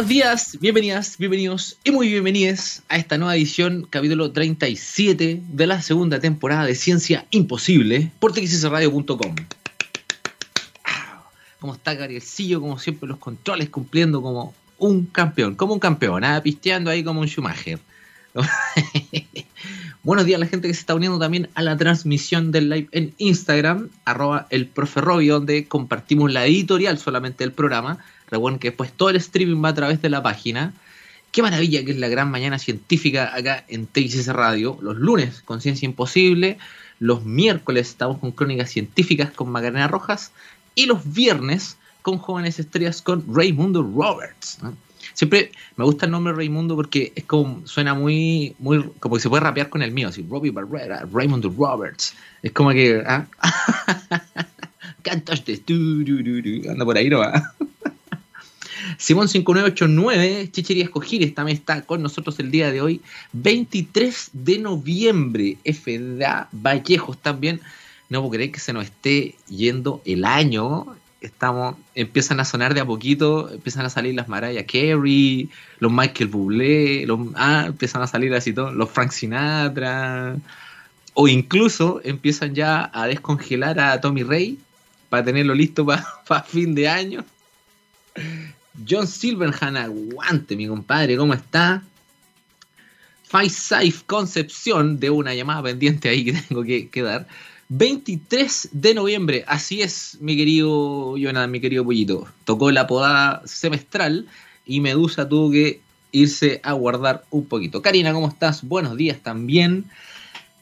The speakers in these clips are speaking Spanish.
Buenos días, bienvenidas, bienvenidos y muy bienvenidas a esta nueva edición, capítulo 37 de la segunda temporada de Ciencia Imposible por txsradio.com. ¿Cómo está Gabrielcillo? Como siempre, los controles cumpliendo como un campeón, como un campeón, ¿ah? pisteando ahí como un Schumacher. Buenos días a la gente que se está uniendo también a la transmisión del live en Instagram, arroba el profe donde compartimos la editorial solamente del programa Recuerden que después todo el streaming va a través de la página. Qué maravilla que es la gran mañana científica acá en TXS Radio. Los lunes con Ciencia Imposible. Los miércoles estamos con Crónicas Científicas con Macarena Rojas. Y los viernes con Jóvenes Estrellas con Raymundo Roberts. Siempre me gusta el nombre Raymundo porque es como suena muy, muy como que se puede rapear con el mío, así Robbie Barrera, Raymundo Roberts. Es como que ¿ah? cantaste, anda por ahí no va. Simón5989, Chicherías Cojires también está con nosotros el día de hoy. 23 de noviembre, FDA Vallejos también. No puedo creer que se nos esté yendo el año. Estamos, empiezan a sonar de a poquito, empiezan a salir las Mariah Carey, los Michael Bublé, los, ah, empiezan a salir así todos, los Frank Sinatra, o incluso empiezan ya a descongelar a Tommy Rey para tenerlo listo para fin de año. John Silverhan, aguante, mi compadre, ¿cómo está? Five Concepción, de una llamada pendiente ahí que tengo que, dar. 23 de noviembre, así es, mi querido Jonathan, mi querido pollito. Tocó la podada semestral y Medusa tuvo que irse a guardar un poquito. Karina, ¿cómo estás? Buenos días también.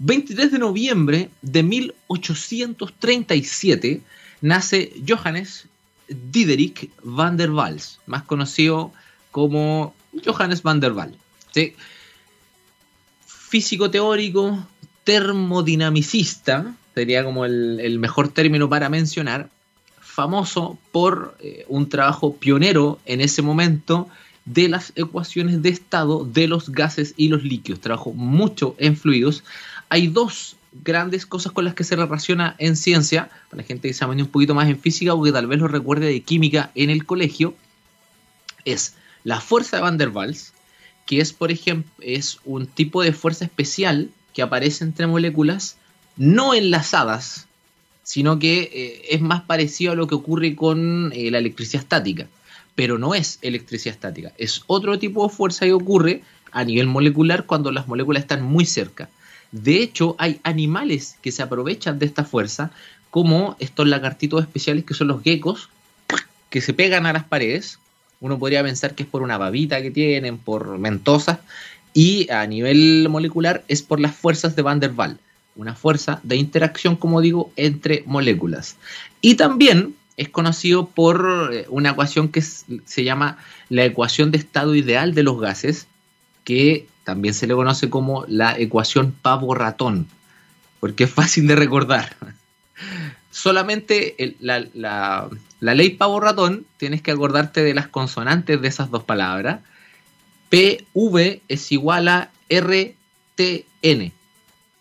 23 de noviembre de 1837 nace Johannes Diderik van der Waals, más conocido como Johannes van der Waals. Físico teórico, termodinamicista, sería como el, mejor término para mencionar, famoso por eh, un trabajo pionero en ese momento de las ecuaciones de estado de los gases y los líquidos. Trabajó mucho en fluidos. Hay dos grandes cosas con las que se relaciona en ciencia, para la gente que se ha un poquito más en física o que tal vez lo recuerde de química en el colegio, es la fuerza de Van der Waals, que es, por ejemplo, es un tipo de fuerza especial que aparece entre moléculas no enlazadas, sino que eh, es más parecido a lo que ocurre con eh, la electricidad estática, pero no es electricidad estática, es otro tipo de fuerza que ocurre a nivel molecular cuando las moléculas están muy cerca. De hecho, hay animales que se aprovechan de esta fuerza, como estos lagartitos especiales que son los geckos, que se pegan a las paredes. Uno podría pensar que es por una babita que tienen, por mentosas, y a nivel molecular es por las fuerzas de Van der Waals, una fuerza de interacción, como digo, entre moléculas. Y también es conocido por eh, una ecuación que se llama la ecuación de estado ideal de los gases, que también se le conoce como la ecuación pavo-ratón, porque es fácil de recordar. Solamente la, ley pavo-ratón tienes que acordarte de las consonantes de esas dos palabras. PV es igual a RTN.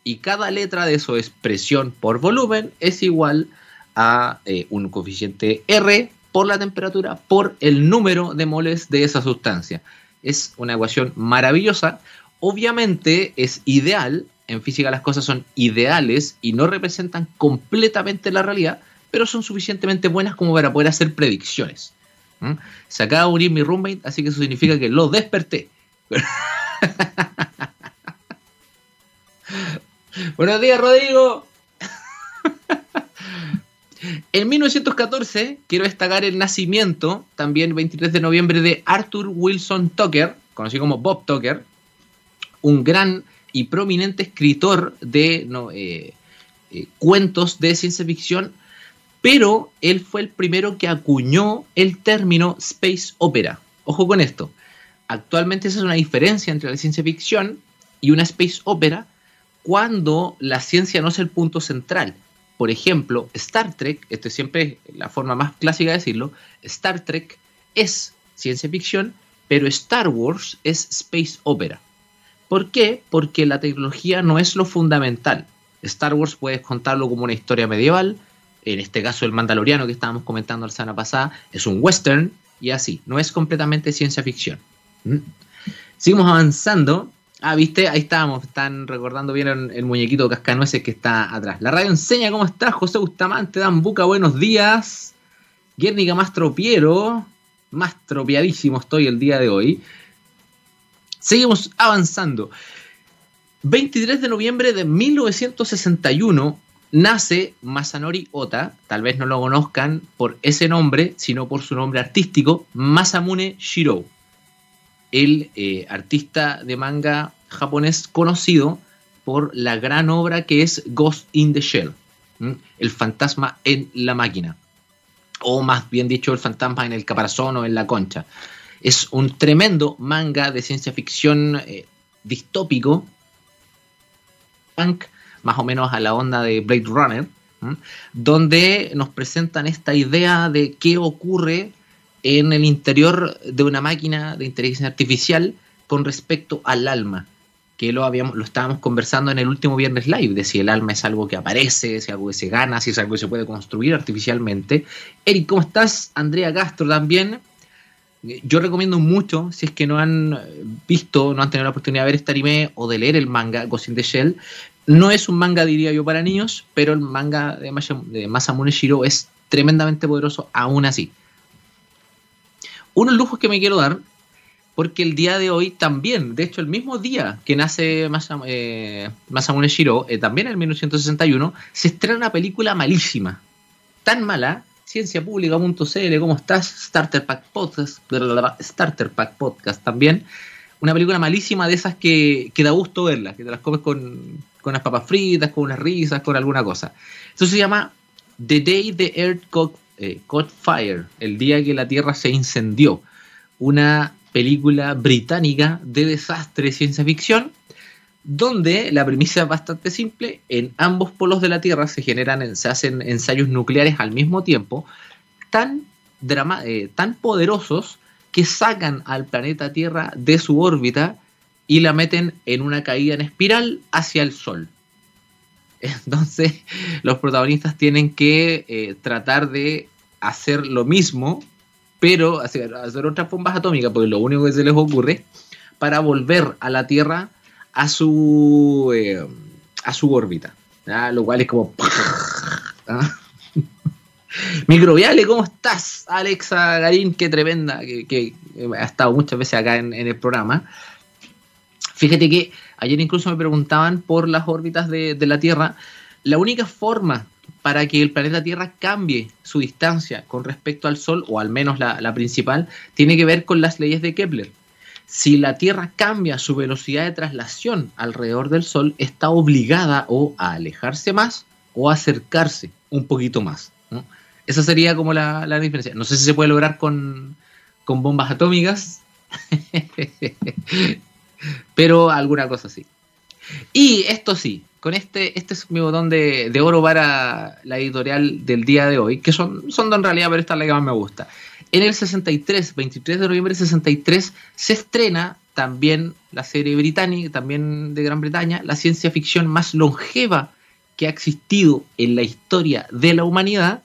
Y cada letra de su expresión por volumen es igual a eh, un coeficiente R por la temperatura por el número de moles de esa sustancia es una ecuación maravillosa. Obviamente es ideal, en física las cosas son ideales y no representan completamente la realidad, pero son suficientemente buenas como para poder hacer predicciones. Se acaba de unir mi roommate, así que eso significa que lo desperté. Buenos días, Rodrigo. En 1914 quiero destacar el nacimiento, también 23 de noviembre, de Arthur Wilson Tucker, conocido como Bob Tucker, un gran y prominente escritor de eh, eh, cuentos de ciencia ficción, pero él fue el primero que acuñó el término space opera. Ojo con esto. Actualmente esa es una diferencia entre la ciencia ficción y una space opera cuando la ciencia no es el punto central por ejemplo, Star Trek, esto es siempre la forma más clásica de decirlo, Star Trek es ciencia ficción, pero Star Wars es space opera. ¿Por qué? Porque la tecnología no es lo fundamental. Star Wars puedes contarlo como una historia medieval, en este caso el Mandaloriano que estábamos comentando la semana pasada es un western y así. No es completamente ciencia ficción. ¿Mm? Seguimos avanzando. Ah, viste, ahí estábamos, están recordando bien el, muñequito cascanueces que está atrás. La radio enseña cómo está José Bustamante, Dan Buca, buenos días. Guernica más tropiero, más tropiadísimo estoy el día de hoy. Seguimos avanzando. 23 de noviembre de 1961 nace Masanori Ota, tal vez no lo conozcan por ese nombre, sino por su nombre artístico, Masamune Shiro, el eh, artista de manga japonés conocido por la gran obra que es Ghost in the Shell, el fantasma en la máquina, o más bien dicho, el fantasma en el caparazón o en la concha. Es un tremendo manga de ciencia ficción eh, distópico, punk, más o menos a la onda de Blade Runner, donde nos presentan esta idea de qué ocurre en el interior de una máquina de inteligencia artificial con respecto al alma, que lo habíamos, lo estábamos conversando en el último viernes live, de si el alma es algo que aparece, si es algo que se gana, si es algo que se puede construir artificialmente. Eric, ¿cómo estás? Andrea Castro también. Yo recomiendo mucho, si es que no han visto, no han tenido la oportunidad de ver este anime o de leer el manga Ghost in the Shell, no es un manga, diría yo, para niños, pero el manga de, Masamune Shiro es tremendamente poderoso aún así. Unos lujos que me quiero dar, porque el día de hoy también, de hecho el mismo día que nace eh, Masamune Shiro, eh, también en 1961, se estrena una película malísima, tan mala, cienciapública.cl, ¿cómo estás? Starter Pack Podcast, Starter Pack Podcast también, una película malísima de esas que, que da gusto verla, que te las comes con, con unas papas fritas, con unas risas, con alguna cosa. Esto se llama The Day the Earth eh, Caught, Fire, el día que la Tierra se incendió. Una película británica de desastre ciencia ficción, donde la premisa es bastante simple, en ambos polos de la Tierra se generan, se hacen ensayos nucleares al mismo tiempo, tan, eh, tan poderosos que sacan al planeta Tierra de su órbita y la meten en una caída en espiral hacia el sol. Entonces los protagonistas tienen que eh, tratar de hacer lo mismo, pero hacer, otras bombas atómicas, porque lo único que se les ocurre, para volver a la Tierra a su, eh, a su órbita. Lo cual es como... ¿ah? Microbiale, ¿cómo estás? Alexa Garín, qué tremenda, que, ha estado muchas veces acá en el programa. Fíjate que ayer incluso me preguntaban por las órbitas de, la Tierra. La única forma para que el planeta Tierra cambie su distancia con respecto al Sol, o al menos la, principal, tiene que ver con las leyes de Kepler. Si la Tierra cambia su velocidad de traslación alrededor del Sol, está obligada o a alejarse más o a acercarse un poquito más. Esa sería como la, la, diferencia. No sé si se puede lograr con, con bombas atómicas, pero alguna cosa así. Y esto sí, con este, este es mi botón de, oro para la editorial del día de hoy, que son, son en realidad, pero esta es la que más me gusta. En el 63, 23 de noviembre del 63, se estrena también la serie británica, también de Gran Bretaña, la ciencia ficción más longeva que ha existido en la historia de la humanidad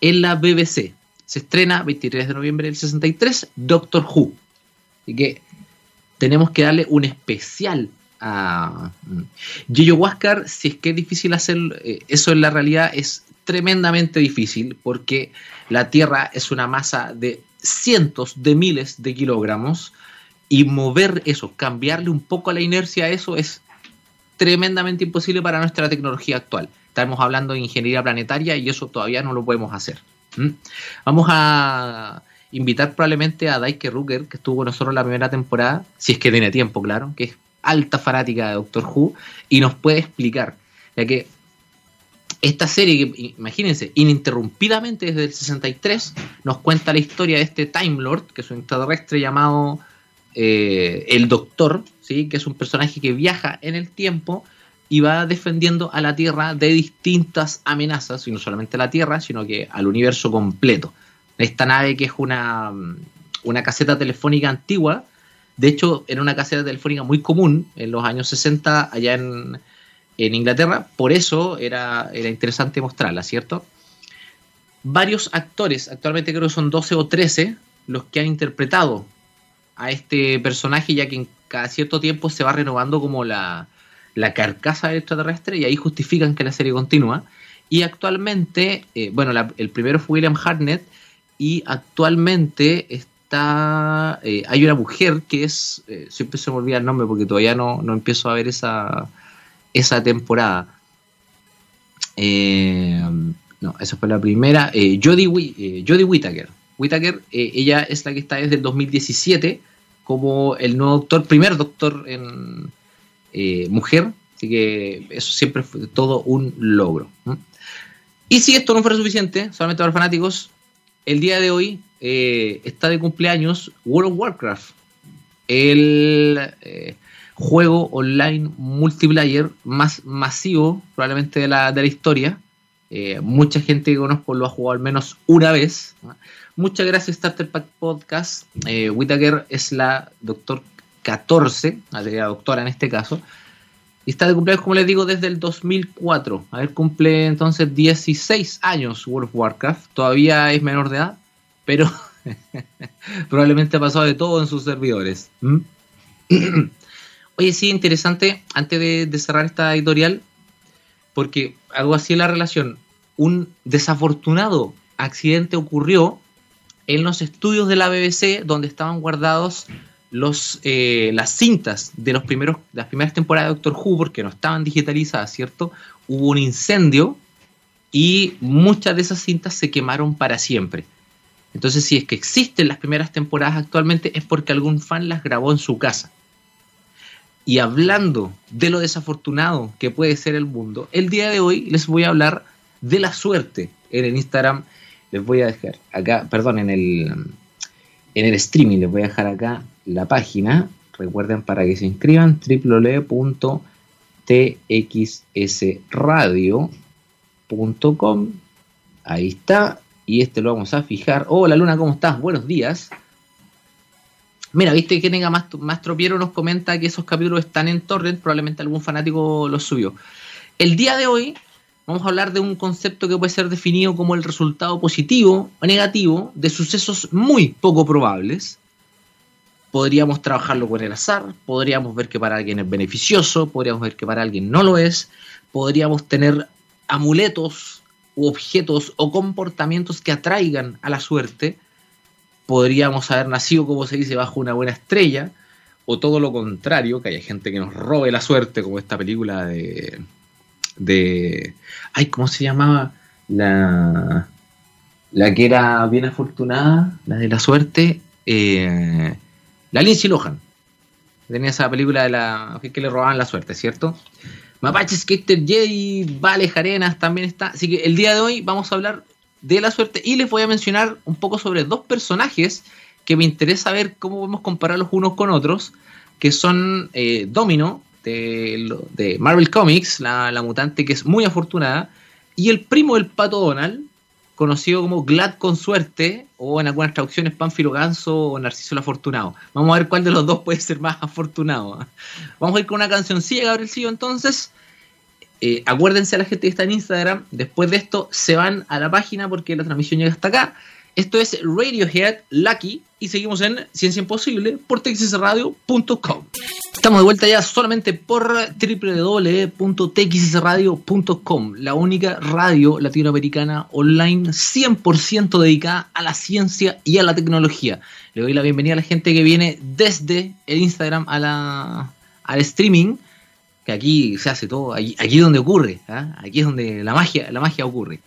en la BBC. Se estrena 23 de noviembre del 63, Doctor Who. Así que tenemos que darle un especial a Gillo Huáscar, si es que es difícil hacer eh, eso en la realidad, es tremendamente difícil porque la Tierra es una masa de cientos de miles de kilogramos y mover eso, cambiarle un poco la inercia a eso es tremendamente imposible para nuestra tecnología actual. Estamos hablando de ingeniería planetaria y eso todavía no lo podemos hacer. Vamos a invitar probablemente a Daike Rucker, que estuvo con nosotros la primera temporada, si es que tiene tiempo, claro, que es alta fanática de Doctor Who, y nos puede explicar, ya que esta serie, imagínense, ininterrumpidamente desde el 63, nos cuenta la historia de este Time Lord, que es un extraterrestre llamado eh, el Doctor, ¿sí? que es un personaje que viaja en el tiempo y va defendiendo a la Tierra de distintas amenazas, y no solamente a la Tierra, sino que al universo completo esta nave que es una, una caseta telefónica antigua. De hecho, era una caseta telefónica muy común en los años 60 allá en, Inglaterra. Por eso era, era interesante mostrarla, ¿cierto? Varios actores, actualmente creo que son 12 o 13, los que han interpretado a este personaje, ya que en cada cierto tiempo se va renovando como la, la carcasa del extraterrestre y ahí justifican que la serie continúa. Y actualmente, eh, bueno, el primero fue William Hartnett y actualmente está, eh, hay una mujer que es, eh, siempre se me olvida el nombre porque todavía no, no empiezo a ver esa, esa temporada. no, esa fue la primera. Jodie, Jodie Whittaker. Whittaker, ella es la que está desde el 2017 como el nuevo doctor, primer doctor en mujer, así que eso siempre fue todo un logro. Y si esto no fuera suficiente, solamente para fanáticos, el día de hoy eh, está de cumpleaños World of Warcraft, el eh, juego online multiplayer más masivo probablemente de la, de la historia. Eh, mucha gente que conozco lo ha jugado al menos una vez. Muchas gracias Starter Pack Podcast. Whitaker es la doctor 14, la doctora en este caso. Y está de cumpleaños, como les digo, desde el 2004. A ver, cumple entonces 16 años World of Warcraft. Todavía es menor de edad, pero probablemente ha pasado de todo en sus servidores. ¿Mm? Oye, sí, interesante, antes de, cerrar esta editorial, porque algo así en la relación. Un desafortunado accidente ocurrió en los estudios de la BBC donde estaban guardados los, eh, las cintas de los primeros, las primeras temporadas de Doctor Who, porque no estaban digitalizadas, ¿cierto? Hubo un incendio y muchas de esas cintas se quemaron para siempre. Entonces, si es que existen las primeras temporadas actualmente, es porque algún fan las grabó en su casa. Y hablando de lo desafortunado que puede ser el mundo, el día de hoy les voy a hablar de la suerte en el Instagram. Les voy a dejar acá, perdón, en el, en el streaming, les voy a dejar acá la página. Recuerden para que se inscriban www.txsradio.com. Ahí está. Y este lo vamos a fijar. Hola Luna, ¿cómo estás? Buenos días. Mira, viste que tenga más, más nos comenta que esos capítulos están en torrent, probablemente algún fanático los subió. El día de hoy vamos a hablar de un concepto que puede ser definido como el resultado positivo o negativo de sucesos muy poco probables podríamos trabajarlo con el azar, podríamos ver que para alguien es beneficioso, podríamos ver que para alguien no lo es, podríamos tener amuletos u objetos o comportamientos que atraigan a la suerte, podríamos haber nacido, como se dice, bajo una buena estrella, o todo lo contrario, que haya gente que nos robe la suerte, como esta película de... de ay, ¿cómo se llamaba? La, la que era bien afortunada, la de la suerte. Eh, la Lindsay Lohan. Tenía esa película de la que le robaban la suerte, ¿cierto? Mapache Skater Jedi, Vale Arenas también está. Así que el día de hoy vamos a hablar de la suerte y les voy a mencionar un poco sobre dos personajes que me interesa ver cómo podemos compararlos unos con otros, que son eh, Domino de, Marvel Comics, la, la, mutante que es muy afortunada, y el primo del pato Donald, conocido como Glad con suerte, o en algunas traducciones Pánfilo Ganso o Narciso el Afortunado. Vamos a ver cuál de los dos puede ser más afortunado. Vamos a ir con una cancioncilla, Gabrielcillo, entonces. Eh, acuérdense a la gente que está en Instagram, después de esto se van a la página porque la transmisión llega hasta acá. Esto es Radiohead Lucky y seguimos en Ciencia Imposible por texasradio.com. Estamos de vuelta ya solamente por www.txsradio.com, la única radio latinoamericana online 100% dedicada a la ciencia y a la tecnología. Le doy la bienvenida a la gente que viene desde el Instagram a la, al streaming, que aquí se hace todo, aquí, es donde ocurre, ¿ah? aquí es donde la magia, la magia ocurre.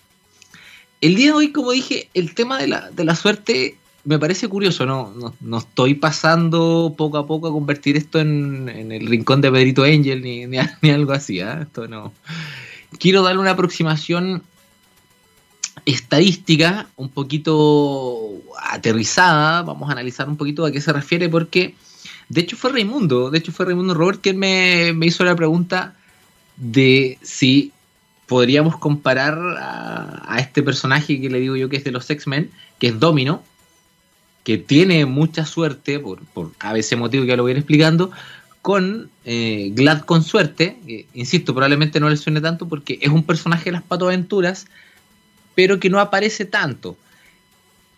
El día de hoy, como dije, el tema de la, de la suerte me parece curioso, ¿no? No, estoy pasando poco a poco a convertir esto en, el rincón de Pedrito Angel ni, ni, algo así, ¿eh? Esto no. Quiero darle una aproximación estadística un poquito aterrizada, vamos a analizar un poquito a qué se refiere, porque de hecho fue Raimundo, de hecho fue Raimundo Robert quien me, me hizo la pregunta de si podríamos comparar a, este personaje que le digo yo que es de los X-Men, que es Domino, que tiene mucha suerte, por, por a veces motivo que ya lo voy explicando, con eh, Glad con suerte, insisto, probablemente no le suene tanto porque es un personaje de las Pato Aventuras, pero que no aparece tanto.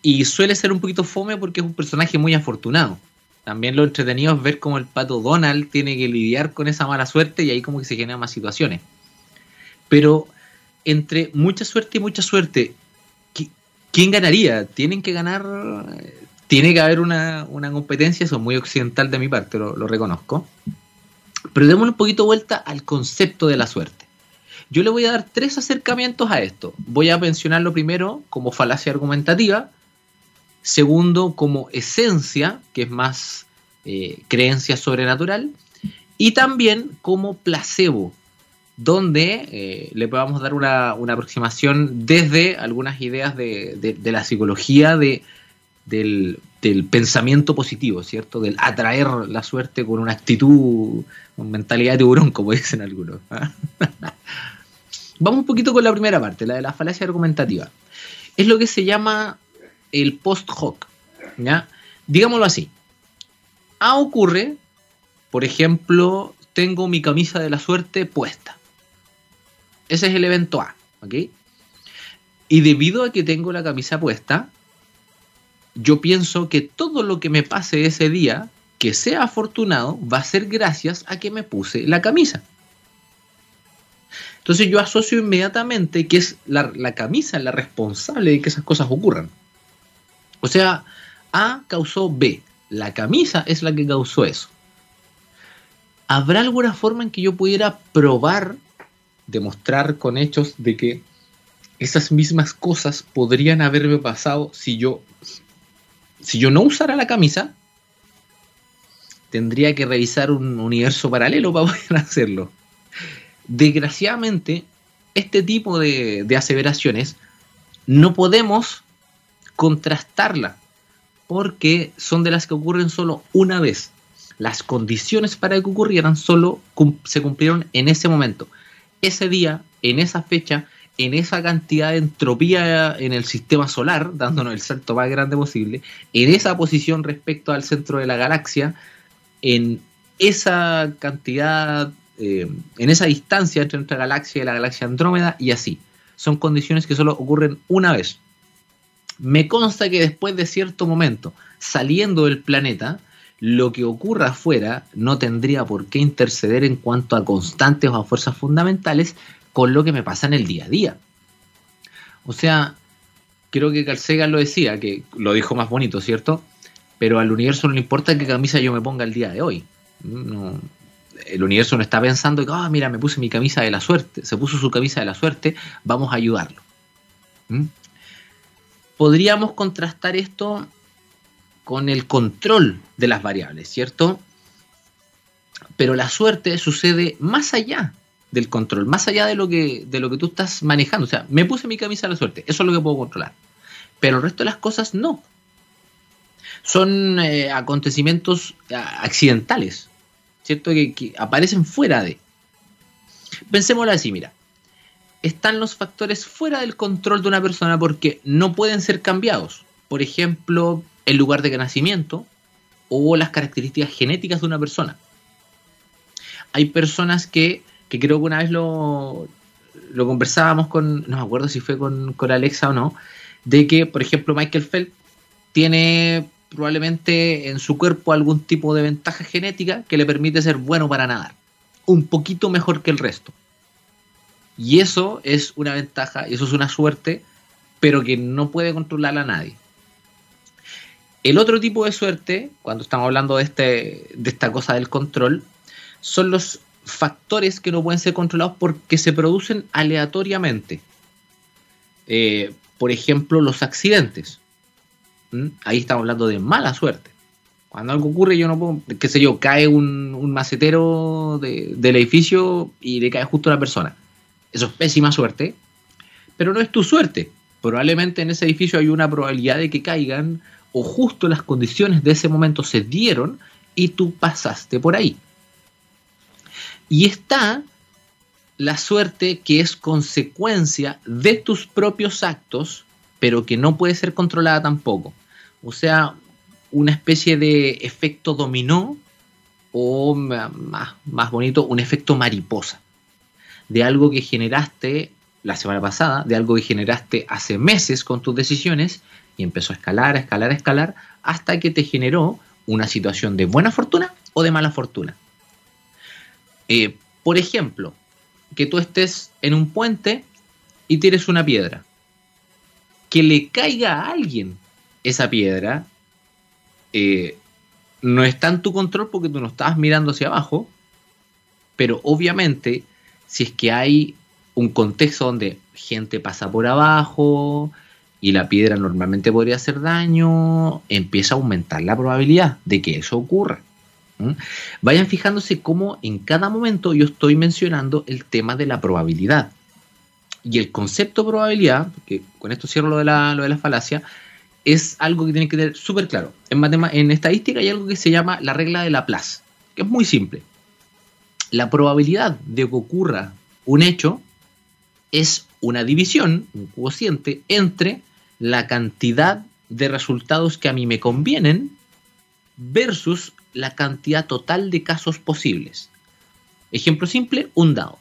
y suele ser un poquito fome porque es un personaje muy afortunado. También lo entretenido es ver cómo el pato Donald tiene que lidiar con esa mala suerte y ahí como que se generan más situaciones. Pero entre mucha suerte y mucha suerte, ¿quién ganaría? Tienen que ganar, tiene que haber una, competencia, eso es muy occidental de mi parte, lo, reconozco. Pero démosle un poquito vuelta al concepto de la suerte. Yo le voy a dar tres acercamientos a esto. Voy a mencionarlo primero como falacia argumentativa, segundo como esencia, que es más eh, creencia sobrenatural, y también como placebo, donde eh, le podamos dar una, aproximación desde algunas ideas de, la psicología de, del, pensamiento positivo, ¿cierto? Del atraer la suerte con una actitud, con mentalidad de tiburón, como dicen algunos. ¿ah? Vamos un poquito con la primera parte, la de la falacia argumentativa. Es lo que se llama el post hoc. ¿ya? Digámoslo así. A ocurre, por ejemplo, tengo mi camisa de la suerte puesta. Ese es el evento A. ¿ok? Y debido a que tengo la camisa puesta, yo pienso que todo lo que me pase ese día, que sea afortunado, va a ser gracias a que me puse la camisa. Entonces yo asocio inmediatamente que es la, la camisa la responsable de que esas cosas ocurran. O sea, A causó B. La camisa es la que causó eso. ¿Habrá alguna forma en que yo pudiera probar, demostrar con hechos de que esas mismas cosas podrían haberme pasado si yo, si yo no usara la camisa? Tendría que revisar un universo paralelo para poder hacerlo. Desgraciadamente, este tipo de, de aseveraciones no podemos contrastarla, porque son de las que ocurren solo una vez. Las condiciones para que ocurrieran solo se cumplieron en ese momento. Ese día, en esa fecha, en esa cantidad de entropía en el sistema solar, dándonos el salto más grande posible, en esa posición respecto al centro de la galaxia, en esa cantidad, eh, en esa distancia entre nuestra galaxia y la galaxia Andrómeda, y así. Son condiciones que solo ocurren una vez. Me consta que después de cierto momento, saliendo del planeta, lo que ocurra afuera no tendría por qué interceder en cuanto a constantes o a fuerzas fundamentales con lo que me pasa en el día a día. O sea, creo que Carl lo decía, que lo dijo más bonito, ¿cierto? Pero al universo no le importa qué camisa yo me ponga el día de hoy. el universo no está pensando que, ah, mira, me puse mi camisa de la suerte, se puso su camisa de la suerte, vamos a ayudarlo. ¿Mm? podríamos contrastar esto con el control de las variables, ¿cierto? Pero la suerte sucede más allá del control, más allá de lo que, de lo que tú estás manejando. O sea, me puse mi camisa a la suerte, eso es lo que puedo controlar. Pero el resto de las cosas no. Son eh, acontecimientos accidentales, ¿cierto? que aparecen fuera de. Pensémoslo así, mira están los factores fuera del control de una persona porque no pueden ser cambiados. Por ejemplo, el lugar de nacimiento o las características genéticas de una persona. Hay personas que, que creo que una vez lo, lo conversábamos con, no me acuerdo si fue con, con Alexa o no, de que, por ejemplo, Michael Phelps tiene probablemente en su cuerpo algún tipo de ventaja genética que le permite ser bueno para nadar. Un poquito mejor que el resto. Y eso es una ventaja, eso es una suerte, pero que no puede controlarla nadie. El otro tipo de suerte, cuando estamos hablando de, este, de esta cosa del control, son los factores que no pueden ser controlados porque se producen aleatoriamente. Eh, por ejemplo, los accidentes. ¿Mm? Ahí estamos hablando de mala suerte. Cuando algo ocurre, yo no puedo, qué sé yo, cae un, macetero del edificio y le cae justo a una persona. Eso es pésima suerte, pero no es tu suerte. Probablemente en ese edificio hay una probabilidad de que caigan o justo las condiciones de ese momento se dieron y tú pasaste por ahí. Y está la suerte que es consecuencia de tus propios actos, pero que no puede ser controlada tampoco. O sea, una especie de efecto dominó o más, más bonito, un efecto mariposa de algo que generaste la semana pasada, de algo que generaste hace meses con tus decisiones, y empezó a escalar, a escalar, a escalar, hasta que te generó una situación de buena fortuna o de mala fortuna. Eh, por ejemplo, que tú estés en un puente y tienes una piedra. Que le caiga a alguien esa piedra eh, no está en tu control porque tú no estabas mirando hacia abajo, pero obviamente si es que hay un contexto donde gente pasa por abajo y la piedra normalmente podría hacer daño, empieza a aumentar la probabilidad de que eso ocurra. Vayan fijándose cómo en cada momento yo estoy mencionando el tema de la probabilidad. Y el concepto de probabilidad, que con esto cierro lo de la, lo de la falacia, es algo que tiene que tener súper claro. En, en estadística hay algo que se llama la regla de Laplace, que es muy simple. La probabilidad de que ocurra un hecho es una división, un cociente, entre la cantidad de resultados que a mí me convienen versus la cantidad total de casos posibles. Ejemplo simple, un dado.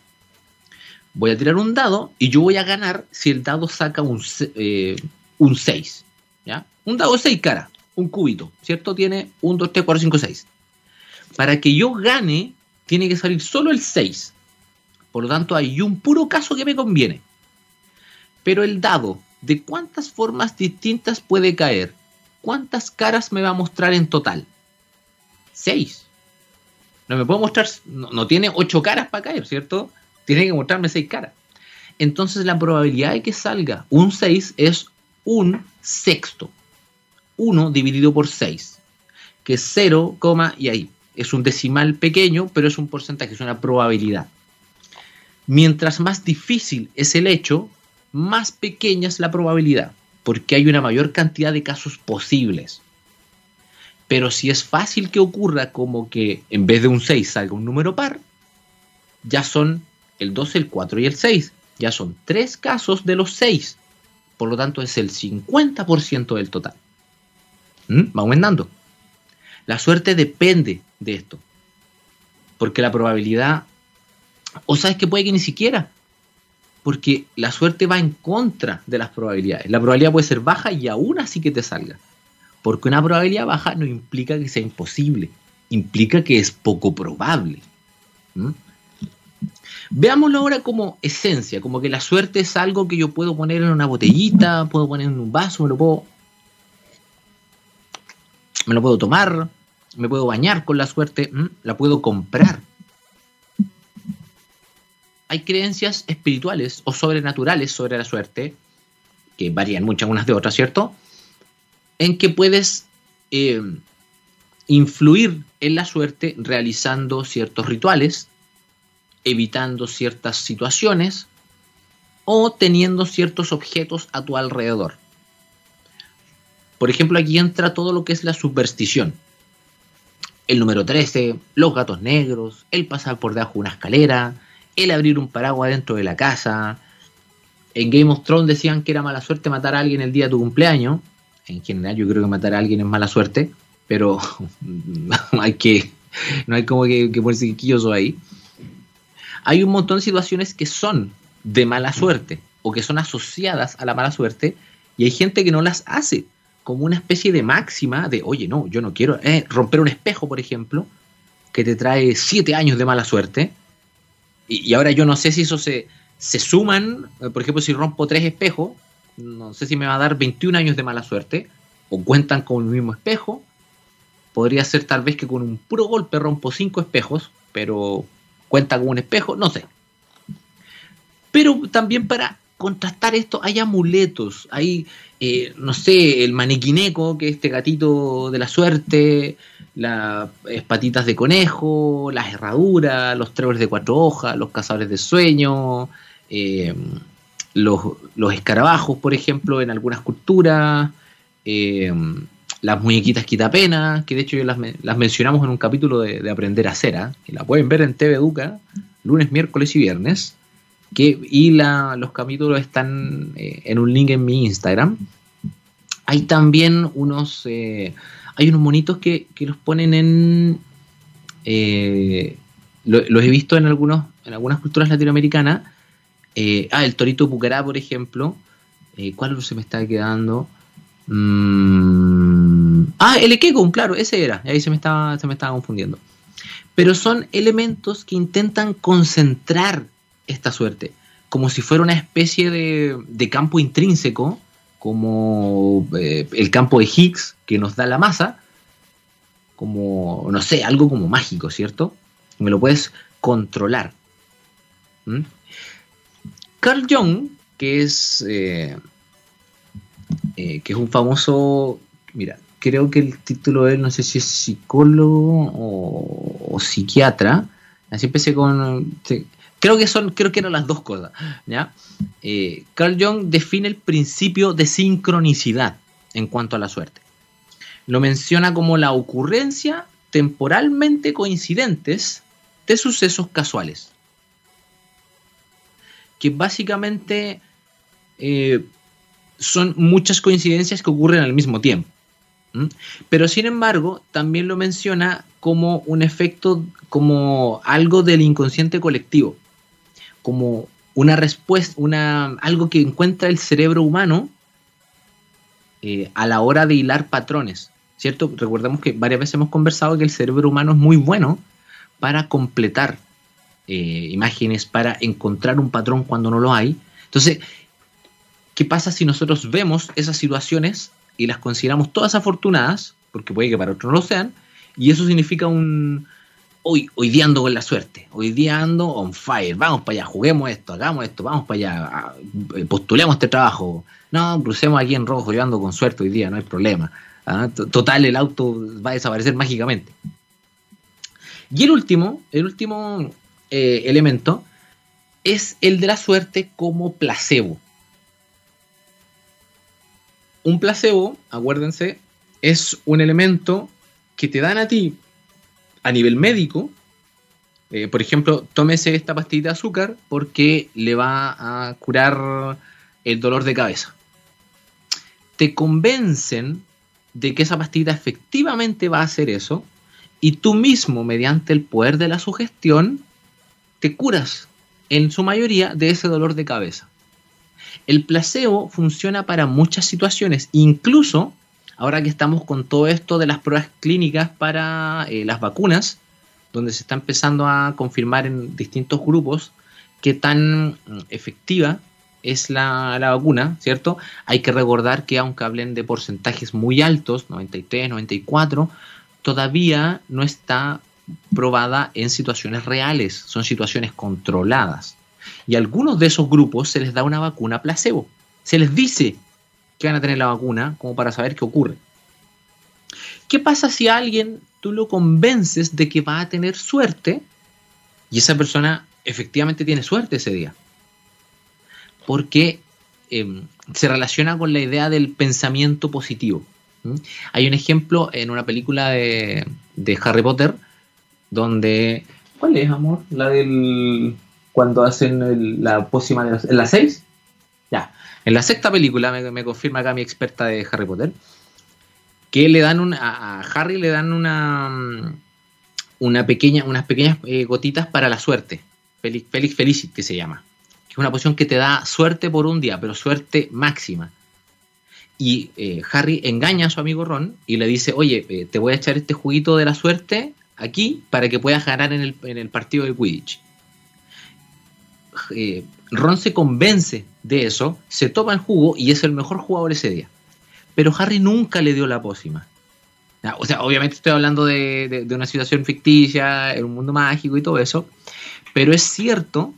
Voy a tirar un dado y yo voy a ganar si el dado saca un, eh, un 6. ¿ya? Un dado de 6 caras, un cúbito, ¿cierto? Tiene 1, 2, 3, 4, 5, 6. Para que yo gane, tiene que salir solo el 6. Por lo tanto, hay un puro caso que me conviene. Pero el dado, ¿de cuántas formas distintas puede caer? ¿Cuántas caras me va a mostrar en total? 6. No me puede mostrar, no, tiene 8 caras para caer, ¿cierto? Tiene que mostrarme 6 caras. Entonces la probabilidad de que salga un 6 es un sexto. 1 dividido por 6, que es 0, y ahí. Es un decimal pequeño, pero es un porcentaje, es una probabilidad. Mientras más difícil es el hecho, más pequeña es la probabilidad, porque hay una mayor cantidad de casos posibles. Pero si es fácil que ocurra como que en vez de un 6 salga un número par, ya son el 2, el 4 y el 6. Ya son tres casos de los 6. Por lo tanto, es el 50% del total. ¿Mm? Va aumentando. La suerte depende de esto. Porque la probabilidad, o sabes que puede que ni siquiera, porque la suerte va en contra de las probabilidades. La probabilidad puede ser baja y aún así que te salga. Porque una probabilidad baja no implica que sea imposible, implica que es poco probable. Veámoslo ahora como esencia, como que la suerte es algo que yo puedo poner en una botellita, puedo poner en un vaso, me lo puedo, me lo puedo tomar, me puedo bañar con la suerte, la puedo comprar. Hay creencias espirituales o sobrenaturales sobre la suerte, que varían muchas unas de otras, ¿cierto? en que puedes eh, influir en la suerte realizando ciertos rituales, evitando ciertas situaciones o teniendo ciertos objetos a tu alrededor. Por ejemplo, aquí entra todo lo que es la superstición. El número 13, los gatos negros, el pasar por debajo de una escalera, el abrir un paraguas dentro de la casa. En Game of Thrones decían que era mala suerte matar a alguien el día de tu cumpleaños en general yo creo que matar a alguien es mala suerte, pero hay que, no hay como que, que ponerse quilloso ahí. Hay un montón de situaciones que son de mala suerte o que son asociadas a la mala suerte y hay gente que no las hace como una especie de máxima de, oye, no, yo no quiero eh, romper un espejo, por ejemplo, que te trae siete años de mala suerte. Y, ahora yo no sé si eso se, se suman, eh, por ejemplo, si rompo tres espejos, no sé si me va a dar 21 años de mala suerte, o cuentan con el mismo espejo. Podría ser tal vez que con un puro golpe rompo cinco espejos, pero cuenta con un espejo, no sé. Pero también para contrastar esto hay amuletos, hay, eh, no sé, el maniquineco, que es este gatito de la suerte, las patitas de conejo, las herraduras, los tréboles de cuatro hojas, los cazadores de sueños, eh, los, escarabajos, por ejemplo, en algunas culturas, eh, las muñequitas quitapenas, que de hecho yo las, mencionamos en un capítulo de, Aprender a Hacer, ¿ah? que la pueden ver en TV Educa, lunes, miércoles y viernes, que, y los capítulos están eh, en un link en mi Instagram. Hay también unos, eh, hay unos monitos que, los ponen en... los he visto en, algunos, en algunas culturas latinoamericanas, eh, ah, el torito Pucará, por ejemplo. Eh, ¿Cuál se me está quedando? Mm, ah, el Ekekun, claro, ese era. Ahí se me estaba, se me estaba confundiendo. Pero son elementos que intentan concentrar esta suerte, como si fuera una especie de, campo intrínseco, como eh, el campo de Higgs que nos da la masa, como, no sé, algo como mágico, ¿cierto? Me lo puedes controlar. ¿Mm? Carl Jung, que es, eh, eh, que es un famoso, mira, creo que el título de él, no sé si es psicólogo o, psiquiatra, así empecé con... creo que son, creo que eran las dos cosas. Eh, Carl Jung define el principio de sincronicidad en cuanto a la suerte. Lo menciona como la ocurrencia temporalmente coincidentes de sucesos casuales. Que básicamente eh, son muchas coincidencias que ocurren al mismo tiempo. Pero sin embargo, también lo menciona como un efecto, como algo del inconsciente colectivo, como una respuesta, una, algo que encuentra el cerebro humano eh, a la hora de hilar patrones, ¿cierto? Recordemos que varias veces hemos conversado que el cerebro humano es muy bueno para completar eh, imágenes, para encontrar un patrón cuando no lo hay. Entonces, ¿qué pasa si nosotros vemos esas situaciones y las consideramos todas afortunadas, porque puede que para otros no lo sean, y eso significa un... Hoy, día ando con la suerte, hoy día ando on fire, vamos para allá, juguemos esto, hagamos esto, vamos para allá, eh, postulemos este trabajo, no, crucemos aquí en rojo, yo ando con suerte hoy día, no hay problema. ¿ah? Total, el auto va a desaparecer mágicamente. Y el último, el último eh, elemento es el de la suerte como placebo un placebo, acuérdense, es un elemento que te dan a ti a nivel médico. Eh, por ejemplo, tómese esta pastilla de azúcar porque le va a curar el dolor de cabeza. Te convencen de que esa pastilla efectivamente va a hacer eso y tú mismo, mediante el poder de la sugestión, te curas en su mayoría de ese dolor de cabeza. El placebo funciona para muchas situaciones, incluso ahora que estamos con todo esto de las pruebas clínicas para eh, las vacunas, donde se está empezando a confirmar en distintos grupos qué tan mm, efectiva es la, la, vacuna, ¿cierto? Hay que recordar que aunque hablen de porcentajes muy altos, 93, 94, todavía no está probada en situaciones reales, son situaciones controladas. Y a algunos de esos grupos se les da una vacuna placebo. Se les dice que van a tener la vacuna como para saber qué ocurre. ¿Qué pasa si alguien tú lo convences de que va a tener suerte y esa persona efectivamente tiene suerte ese día? Porque em, se relaciona con la idea del pensamiento positivo. Hay un ejemplo en una película de, de Harry Potter donde... ¿Cuál es, amor? La del cuando hacen la pócima de ¿En la 6? En la sexta película, me, confirma acá mi experta de Harry Potter, que le dan a, Harry le dan una, una pequeña, unas pequeñas eh, gotitas para la suerte. Felix, Felix Felicit, que se llama. Que es una poción que te da suerte por un día, pero suerte máxima. Y eh, Harry engaña a su amigo Ron y le dice, oye, eh, te voy a echar este juguito de la suerte aquí para que puedas ganar en el, en el partido de Quidditch. Eh, Ron se convence de eso, se toma el jugo y es el mejor jugador ese día. Pero Harry nunca le dio la pócima. O sea, obviamente estoy hablando de, una situación ficticia, en un mundo mágico y todo eso, pero es cierto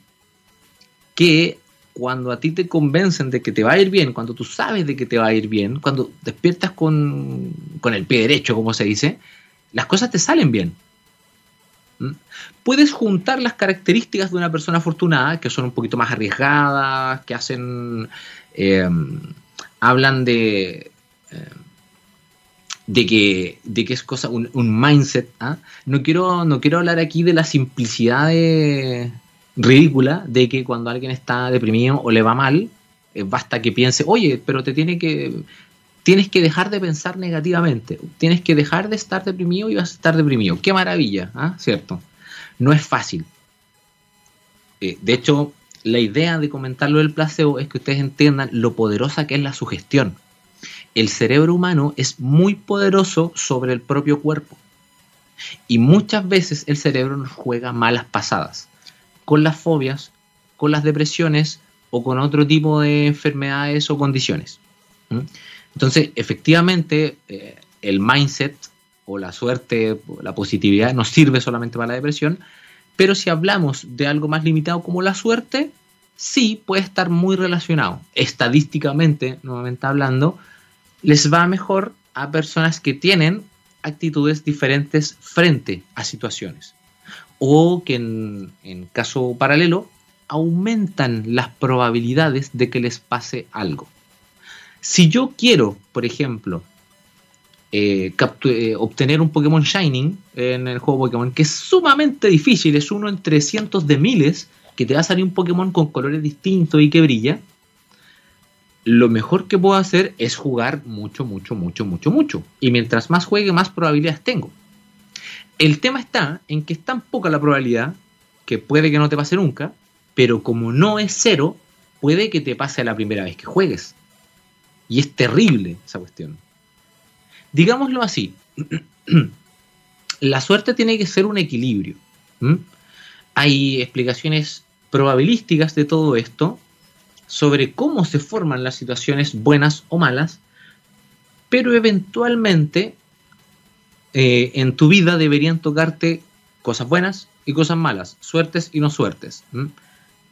que cuando a ti te convencen de que te va a ir bien, cuando tú sabes de que te va a ir bien, cuando despiertas con, con el pie derecho, como se dice, las cosas te salen bien. Puedes juntar las características de una persona afortunada, que son un poquito más arriesgadas, que hacen. Em, hablan de. Em, de que, de que es cosa, un, mindset. ¿ah? No, quiero, no quiero hablar aquí de la simplicidad ridícula de que cuando alguien está deprimido o le va mal, eh, basta que piense, oye, pero te tiene que tienes que dejar de pensar negativamente, tienes que dejar de estar deprimido y vas a estar deprimido. Qué maravilla, ¿ah? ¿cierto? No es fácil. Eh, de hecho, la idea de comentarlo del placebo es que ustedes entiendan lo poderosa que es la sugestión. el cerebro humano es muy poderoso sobre el propio cuerpo. Y muchas veces el cerebro nos juega malas pasadas, con las fobias, con las depresiones o con otro tipo de enfermedades o condiciones. Entonces, efectivamente, eh, el mindset o la suerte, la positividad, no sirve solamente para la depresión, pero si hablamos de algo más limitado como la suerte, sí puede estar muy relacionado. Estadísticamente, nuevamente hablando, les va mejor a personas que tienen actitudes diferentes frente a situaciones. O que en, caso paralelo aumentan las probabilidades de que les pase algo. Si yo quiero, por ejemplo, eh, eh, obtener un Pokémon Shining en el juego Pokémon, que es sumamente difícil, es uno entre cientos de miles, que te va a salir un Pokémon con colores distintos y que brilla, lo mejor que puedo hacer es jugar mucho, mucho, mucho, mucho, mucho. Y mientras más juegue, más probabilidades tengo. El tema está en que es tan poca la probabilidad que puede que no te pase nunca, pero como no es cero, puede que te pase la primera vez que juegues. Y es terrible esa cuestión. Digámoslo así, la suerte tiene que ser un equilibrio. Hay explicaciones probabilísticas de todo esto sobre cómo se forman las situaciones buenas o malas, pero eventualmente eh, en tu vida deberían tocarte cosas buenas y cosas malas, suertes y no suertes.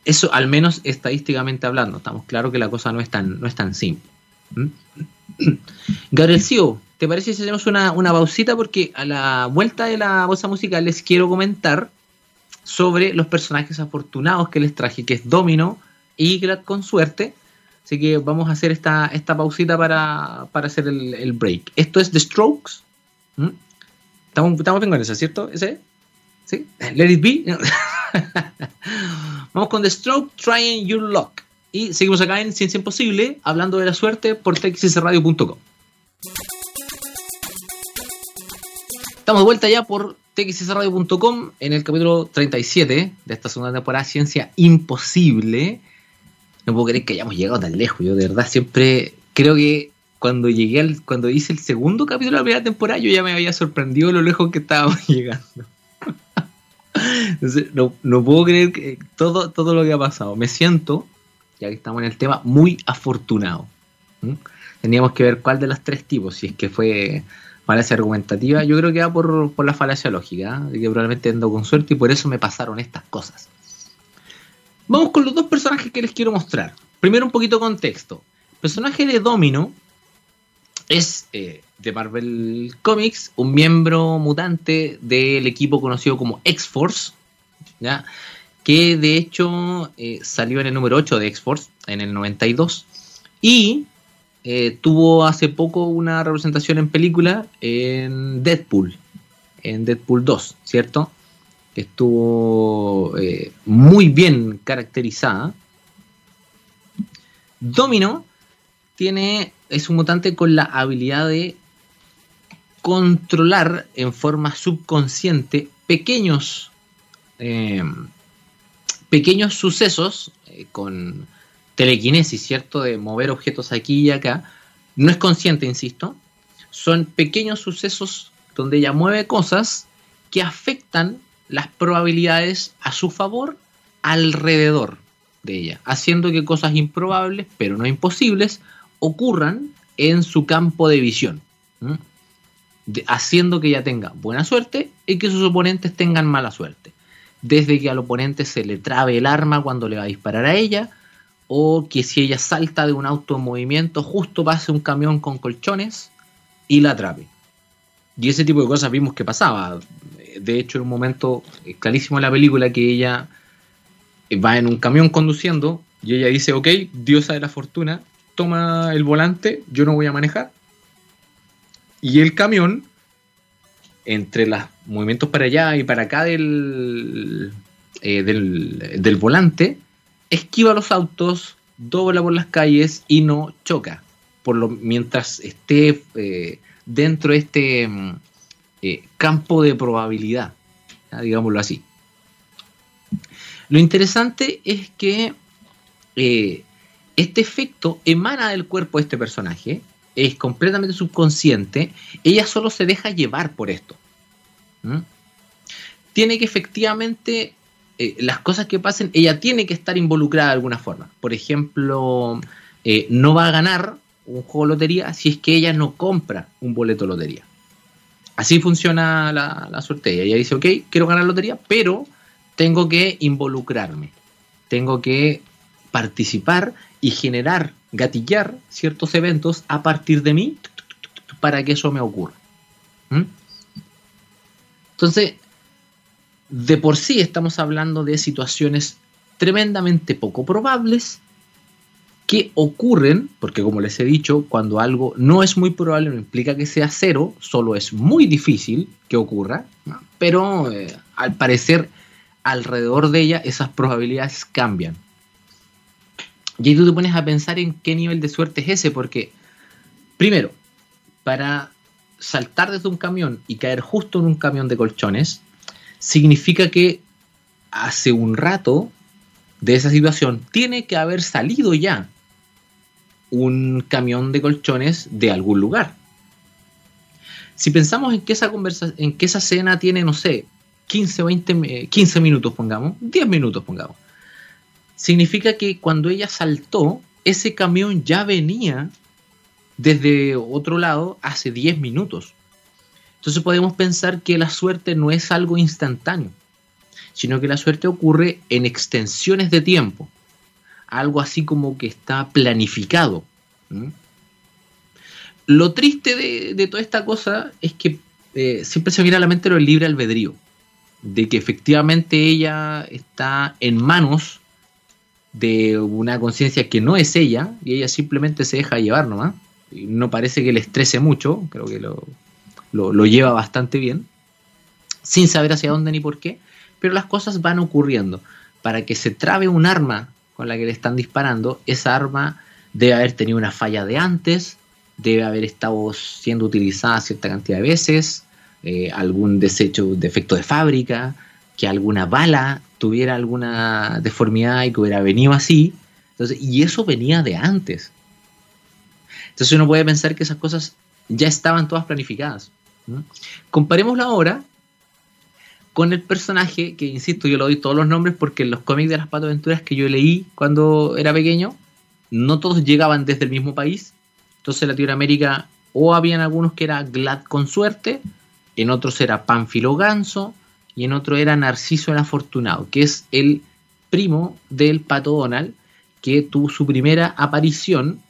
Eso al menos estadísticamente hablando, estamos claros que la cosa no es tan, no es tan simple. Gabriel Sio, ¿te parece si hacemos una, una pausita? Porque a la vuelta de la bolsa musical les quiero comentar sobre los personajes afortunados que les traje, que es Domino y con suerte. Así que vamos a hacer esta, esta pausita para, hacer el, break. Esto es The Strokes. ¿Mm? Estamos, estamos bien con eso, ¿cierto? ¿Ese? ¿Sí? Let it be. vamos con The Stroke, Trying Your Luck. Y seguimos acá en Ciencia Imposible, hablando de la suerte por texsradio.com. Estamos de vuelta ya por txsradio.com en el capítulo 37 de esta segunda temporada, Ciencia Imposible. No puedo creer que hayamos llegado tan lejos. Yo de verdad siempre creo que cuando llegué al, cuando hice el segundo capítulo de la primera temporada, yo ya me había sorprendido lo lejos que estábamos llegando. no, puedo creer que todo, todo lo que ha pasado. Me siento, ya que estamos en el tema, muy afortunado. Teníamos que ver cuál de los tres tipos, si es que fue falacia argumentativa, yo creo que va por, la falacia lógica, ¿eh? que probablemente ando con suerte y por eso me pasaron estas cosas. Vamos con los dos personajes que les quiero mostrar. Primero un poquito de contexto. El personaje de Domino es eh, de Marvel Comics, un miembro mutante del equipo conocido como X-Force, que de hecho eh, salió en el número 8 de X-Force en el 92 y eh, tuvo hace poco una representación en película en Deadpool, en Deadpool 2, ¿cierto? Que estuvo eh, muy bien caracterizada. Domino tiene, es un mutante con la habilidad de controlar en forma subconsciente pequeños, pequeños sucesos con telequinesis, ¿cierto? De mover objetos aquí y acá. No es consciente, insisto. Son pequeños sucesos donde ella mueve cosas que afectan las probabilidades a su favor alrededor de ella, haciendo que cosas improbables, pero no imposibles, ocurran en su campo de visión, haciendo que ella tenga buena suerte y que sus oponentes tengan mala suerte. Desde que al oponente se le trabe el arma cuando le va a disparar a ella, o que si ella salta de un auto en movimiento, justo pase un camión con colchones y la atrape. Y ese tipo de cosas vimos que pasaba. De hecho, en un momento clarísimo en la película que ella va en un camión conduciendo y ella dice, ok, diosa de la fortuna, toma el volante, yo no voy a manejar. Y el camión, entre los movimientos para allá y para acá del, eh, del, del volante, esquiva los autos, dobla por las calles y no choca. Por lo, mientras esté eh, dentro de este mm, eh, campo de probabilidad, digámoslo así. Lo interesante es que este efecto emana del cuerpo de este personaje es completamente subconsciente, ella solo se deja llevar por esto. Tiene que efectivamente, eh, las cosas que pasen, ella tiene que estar involucrada de alguna forma. Por ejemplo, eh, no va a ganar un juego de lotería si es que ella no compra un boleto de lotería. Así funciona la, la. Ella dice, ok, quiero ganar lotería, pero tengo que involucrarme. Tengo que participar y generar, gatillar ciertos eventos a partir de mí para que eso me ocurra. ¿Mm? Entonces, de por sí estamos hablando de situaciones tremendamente poco probables que ocurren, porque como les he dicho, cuando algo no es muy probable no implica que sea cero, solo es muy difícil que ocurra, pero eh, al parecer alrededor de ella esas probabilidades cambian. Y ahí tú te pones a pensar en qué nivel de suerte es ese, porque, primero, para saltar desde un camión y caer justo en un camión de colchones, significa que hace un rato de esa situación tiene que haber salido ya un camión de colchones de algún lugar. Si pensamos en que esa conversa en que esa cena tiene, no sé, 15, 20, 15 minutos, pongamos, 10 minutos, pongamos significa que cuando ella saltó, ese camión ya venía desde otro lado hace 10 minutos. Entonces podemos pensar que la suerte no es algo instantáneo, sino que la suerte ocurre en extensiones de tiempo, algo así como que está planificado. Lo triste de, toda esta cosa es que eh, siempre se viene a la mente lo libre albedrío, de que efectivamente ella está en manos de una conciencia que no es ella y ella simplemente se deja llevar nomás. No parece que le estrese mucho, creo que lo, lo, lleva bastante bien, sin saber hacia dónde ni por qué, pero las cosas van ocurriendo. Para que se trabe un arma con la que le están disparando, esa arma debe haber tenido una falla de antes, debe haber estado siendo utilizada cierta cantidad de veces, eh, algún desecho, defecto de fábrica, que alguna bala tuviera alguna deformidad y que hubiera venido así. Entonces, y eso venía de antes. Entonces uno puede pensar que esas cosas ya estaban todas planificadas. Comparemoslo ahora con el personaje, que insisto, yo le doy todos los nombres porque en los cómics de las Pato Aventuras que yo leí cuando era pequeño, no todos llegaban desde el mismo país. Entonces en Latinoamérica o habían algunos que era Glad con suerte, en otros era Pánfilo Ganso, y en otro era Narciso el Afortunado, que es el primo del Pato Donald, que tuvo su primera aparición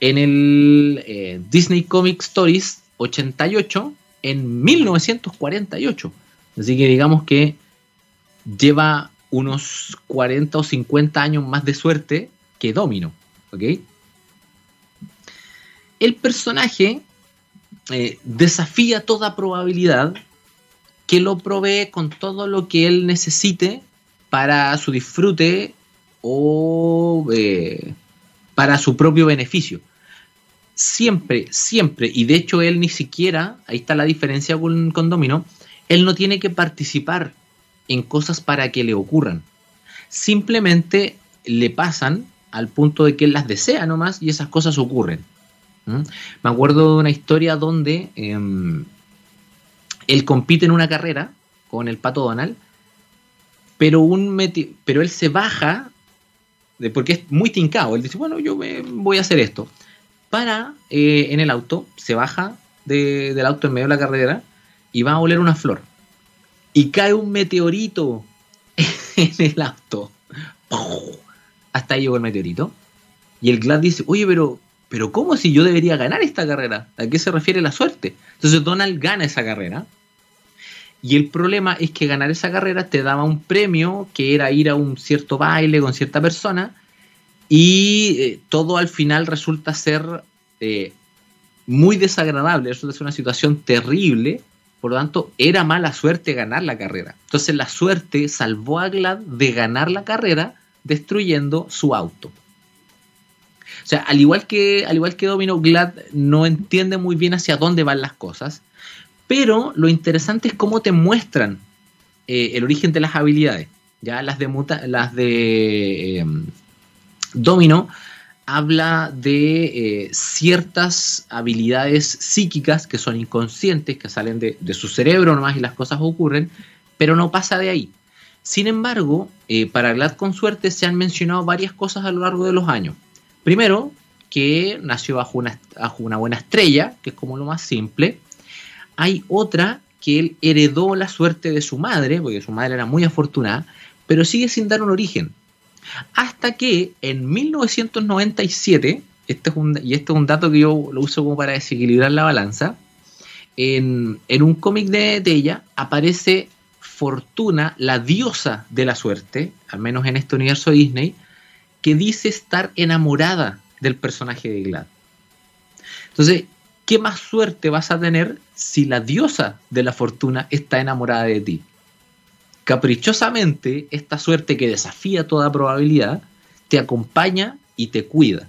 en el eh, Disney Comic Stories 88 en 1948. Así que digamos que lleva unos 40 o 50 años más de suerte que Domino. El personaje eh, desafía toda probabilidad que lo provee con todo lo que él necesite para su disfrute o eh, para su propio beneficio. Siempre, siempre, y de hecho él ni siquiera, ahí está la diferencia con, con Domino, él no tiene que participar en cosas para que le ocurran. Simplemente le pasan al punto de que él las desea nomás y esas cosas ocurren. ¿Mm? Me acuerdo de una historia donde em, él compite en una carrera con el Pato Donald, pero, un pero él se baja, porque es muy tincado, él dice, bueno, yo voy a hacer esto. Para eh, en el auto, se baja del auto en medio de la carrera y va a oler una flor. Y cae un meteorito en el auto. Hasta ahí llegó el meteorito. Y el Glad dice, oye, pero, pero ¿cómo si yo debería ganar esta carrera? ¿A qué se refiere la suerte? Entonces Donald gana esa carrera y el problema es que ganar esa carrera te daba un premio que era ir a un cierto baile con cierta persona y eh, todo al final resulta ser eh, muy desagradable, resulta ser una situación terrible, por lo tanto era mala suerte ganar la carrera. Entonces la suerte salvó a Glad de ganar la carrera destruyendo su auto. O sea, al igual que, al igual que Domino, Glad no entiende muy bien hacia dónde van las cosas pero lo interesante es cómo te muestran eh, el origen de las habilidades. Ya las de, las de em, Domino habla de eh, ciertas habilidades psíquicas que son inconscientes, que salen de, su cerebro nomás y las cosas ocurren, pero no pasa de ahí. Sin embargo, eh, para Glad con suerte se han mencionado varias cosas a lo largo de los años. Primero, que nació bajo bajo una buena estrella, que es como lo más simple. Hay otra que él heredó la suerte de su madre, porque su madre era muy afortunada, pero sigue sin dar un origen. Hasta que en 1997, este es un, y este es un dato que yo lo uso como para desequilibrar la balanza, en, un cómic de, ella aparece Fortuna, la diosa de la suerte, al menos en este universo Disney, que dice estar enamorada del personaje de Glad. Entonces, ¿qué más suerte vas a tener si la diosa de la fortuna está enamorada de ti? Caprichosamente, esta suerte que desafía toda probabilidad, te acompaña y te cuida.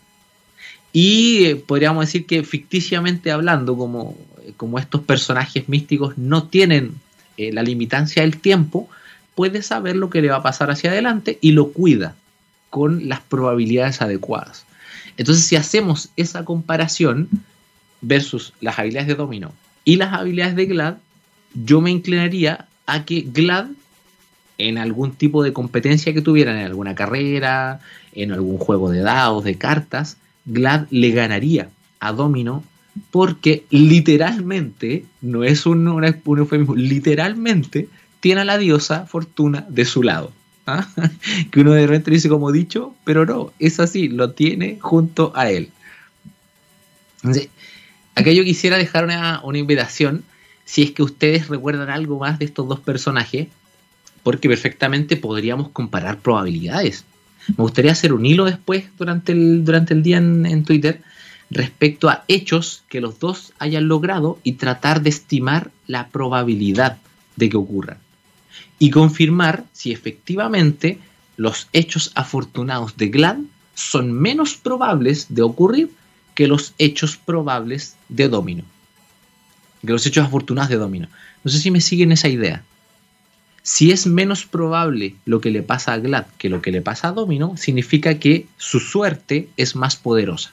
Y eh, podríamos decir que ficticiamente hablando, como, como estos personajes místicos no tienen eh, la limitancia del tiempo, puede saber lo que le va a pasar hacia adelante y lo cuida con las probabilidades adecuadas. Entonces, si hacemos esa comparación versus las habilidades de Domino y las habilidades de Glad, yo me inclinaría a que Glad en algún tipo de competencia que tuvieran, en alguna carrera, en algún juego de dados, de cartas, Glad le ganaría a Domino porque literalmente, no es un, eufemismo, literalmente tiene a la diosa Fortuna de su lado. ¿ah? Que uno de repente dice como dicho, pero no, es así, lo tiene junto a él. Entonces, yo quisiera dejar una, una invitación, si es que ustedes recuerdan algo más de estos dos personajes, porque perfectamente podríamos comparar probabilidades. Me gustaría hacer un hilo después durante el, durante el día en, Twitter respecto a hechos que los dos hayan logrado y tratar de estimar la probabilidad de que ocurran. Y confirmar si efectivamente los hechos afortunados de Glad son menos probables de ocurrir que los hechos probables de Domino. Que los hechos afortunados de Domino. No sé si me siguen esa idea. Si es menos probable lo que le pasa a Glad que lo que le pasa a Domino, significa que su suerte es más poderosa.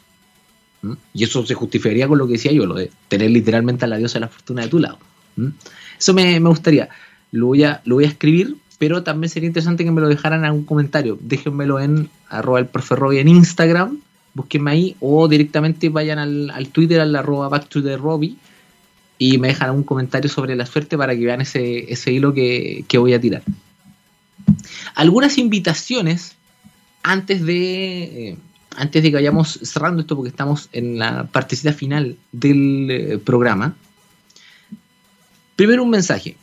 ¿Mm? Y eso se justificaría con lo que decía yo, lo de tener literalmente a la diosa de la fortuna de tu lado. ¿Mm? Eso me, gustaría. Lo voy, a, lo voy a escribir, pero también sería interesante que me lo dejaran en algún comentario. Déjenmelo en arroba el profe en Instagram, búsquenme ahí, o directamente vayan al, al Twitter, al arroba back to the Robbie y me dejan un comentario sobre la suerte para que vean ese, hilo que, voy a tirar. Algunas invitaciones antes de, eh, antes de que vayamos cerrando esto, porque estamos en la partecita final del eh, programa. Primero un mensaje.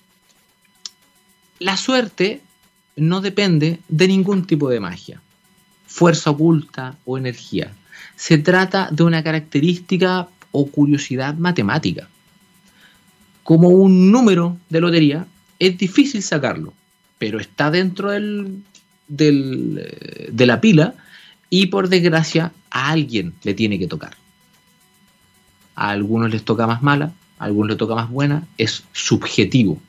La suerte no depende de ningún tipo de magia, fuerza oculta o energía. Se trata de una característica o curiosidad matemática como un número de lotería, es difícil sacarlo, pero está dentro del, eh, de la pila y por desgracia a alguien le tiene que tocar. A algunos les toca más mala, a algunos les toca más buena, es subjetivo.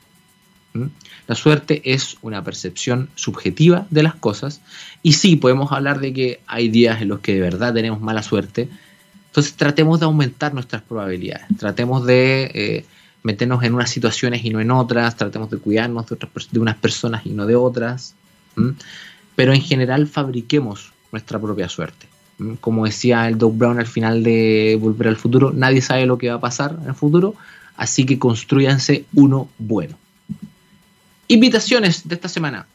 La suerte es una percepción subjetiva de las cosas y sí podemos hablar de que hay días en los que de verdad tenemos mala suerte, entonces tratemos de aumentar nuestras probabilidades, tratemos de... Eh, meternos en unas situaciones y no en otras, tratemos de cuidarnos de, otras, de unas personas y no de otras, pero en general fabriquemos nuestra propia suerte. Como decía el Doug Brown al final de Volver al Futuro, nadie sabe lo que va a pasar en el futuro, así que construyanse uno bueno. Invitaciones de esta semana.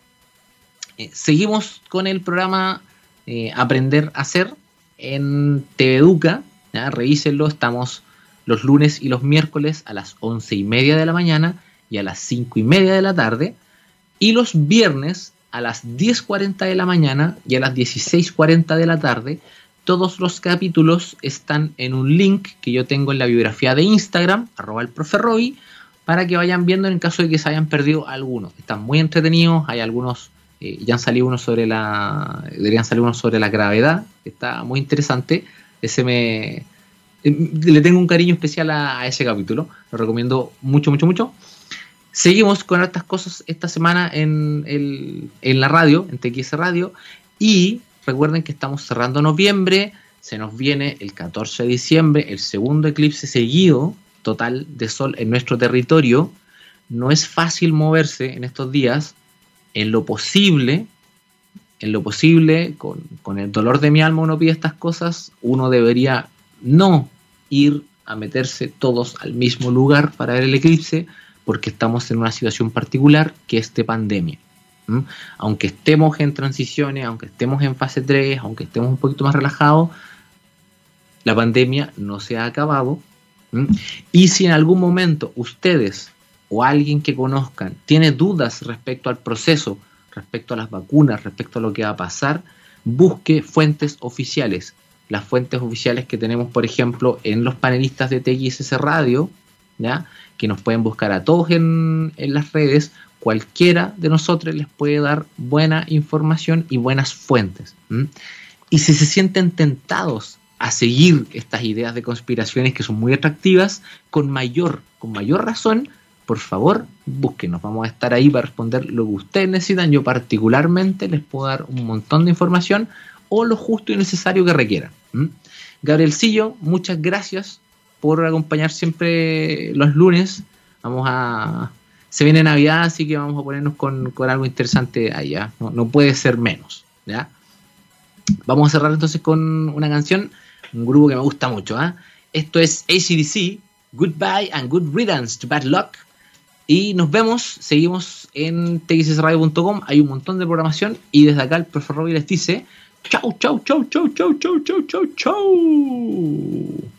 Eh, seguimos con el programa eh, Aprender a Hacer en TV Educa. Revísenlo, estamos los lunes y los miércoles a las once y media de la mañana y a las cinco y media de la tarde, y los viernes a las 10.40 de la mañana y a las 16.40 de la tarde. Todos los capítulos están en un link que yo tengo en la biografía de Instagram, arroba el profe para que vayan viendo en caso de que se hayan perdido algunos. Están muy entretenidos, hay algunos, eh, ya han salido unos sobre la, deberían salir unos sobre la gravedad, está muy interesante. Ese me, eh, le tengo un cariño especial a, ese capítulo. Lo recomiendo mucho, mucho, mucho. Seguimos con estas cosas esta semana en, la radio, en TX Radio. Y recuerden que estamos cerrando noviembre. se nos viene el 14 de diciembre, el segundo eclipse seguido total de sol en nuestro territorio. No es fácil moverse en estos días. En lo posible, en lo posible, con, con el dolor de mi alma uno pide estas cosas, uno debería no ir a meterse todos al mismo lugar para ver el eclipse, porque estamos en una situación particular que es de pandemia. Aunque estemos en transiciones, aunque estemos en fase 3, aunque estemos un poquito más relajados, la pandemia no se ha acabado. Y si en algún momento ustedes o alguien que conozcan tiene dudas respecto al proceso, respecto a las vacunas, respecto a lo que va a pasar, busque fuentes oficiales. Las fuentes oficiales que tenemos, por ejemplo, en los panelistas de TXS Radio, ¿ya? que nos pueden buscar a todos en, en las redes, cualquiera de nosotros les puede dar buena información y buenas fuentes. Y si se sienten tentados a seguir estas ideas de conspiraciones que son muy atractivas, con mayor, con mayor razón, por favor, búsquenos. Vamos a estar ahí para responder lo que ustedes necesitan. Yo particularmente les puedo dar un montón de información o lo justo y necesario que requieran. Gabrielcillo, muchas gracias por acompañar siempre los lunes. Vamos a... Se viene Navidad, así que vamos a ponernos con, algo interesante allá. No, no, puede ser menos. ¿ya? Vamos a cerrar entonces con una canción, un grupo que me gusta mucho. ¿eh? Esto es ACDC, Goodbye and Good Riddance to Bad Luck. Y nos vemos, seguimos en txsradio.com, hay un montón de programación y desde acá el profesor Robbie les dice chau, chau, chau, chau, chau, chau, chau, chau, chau.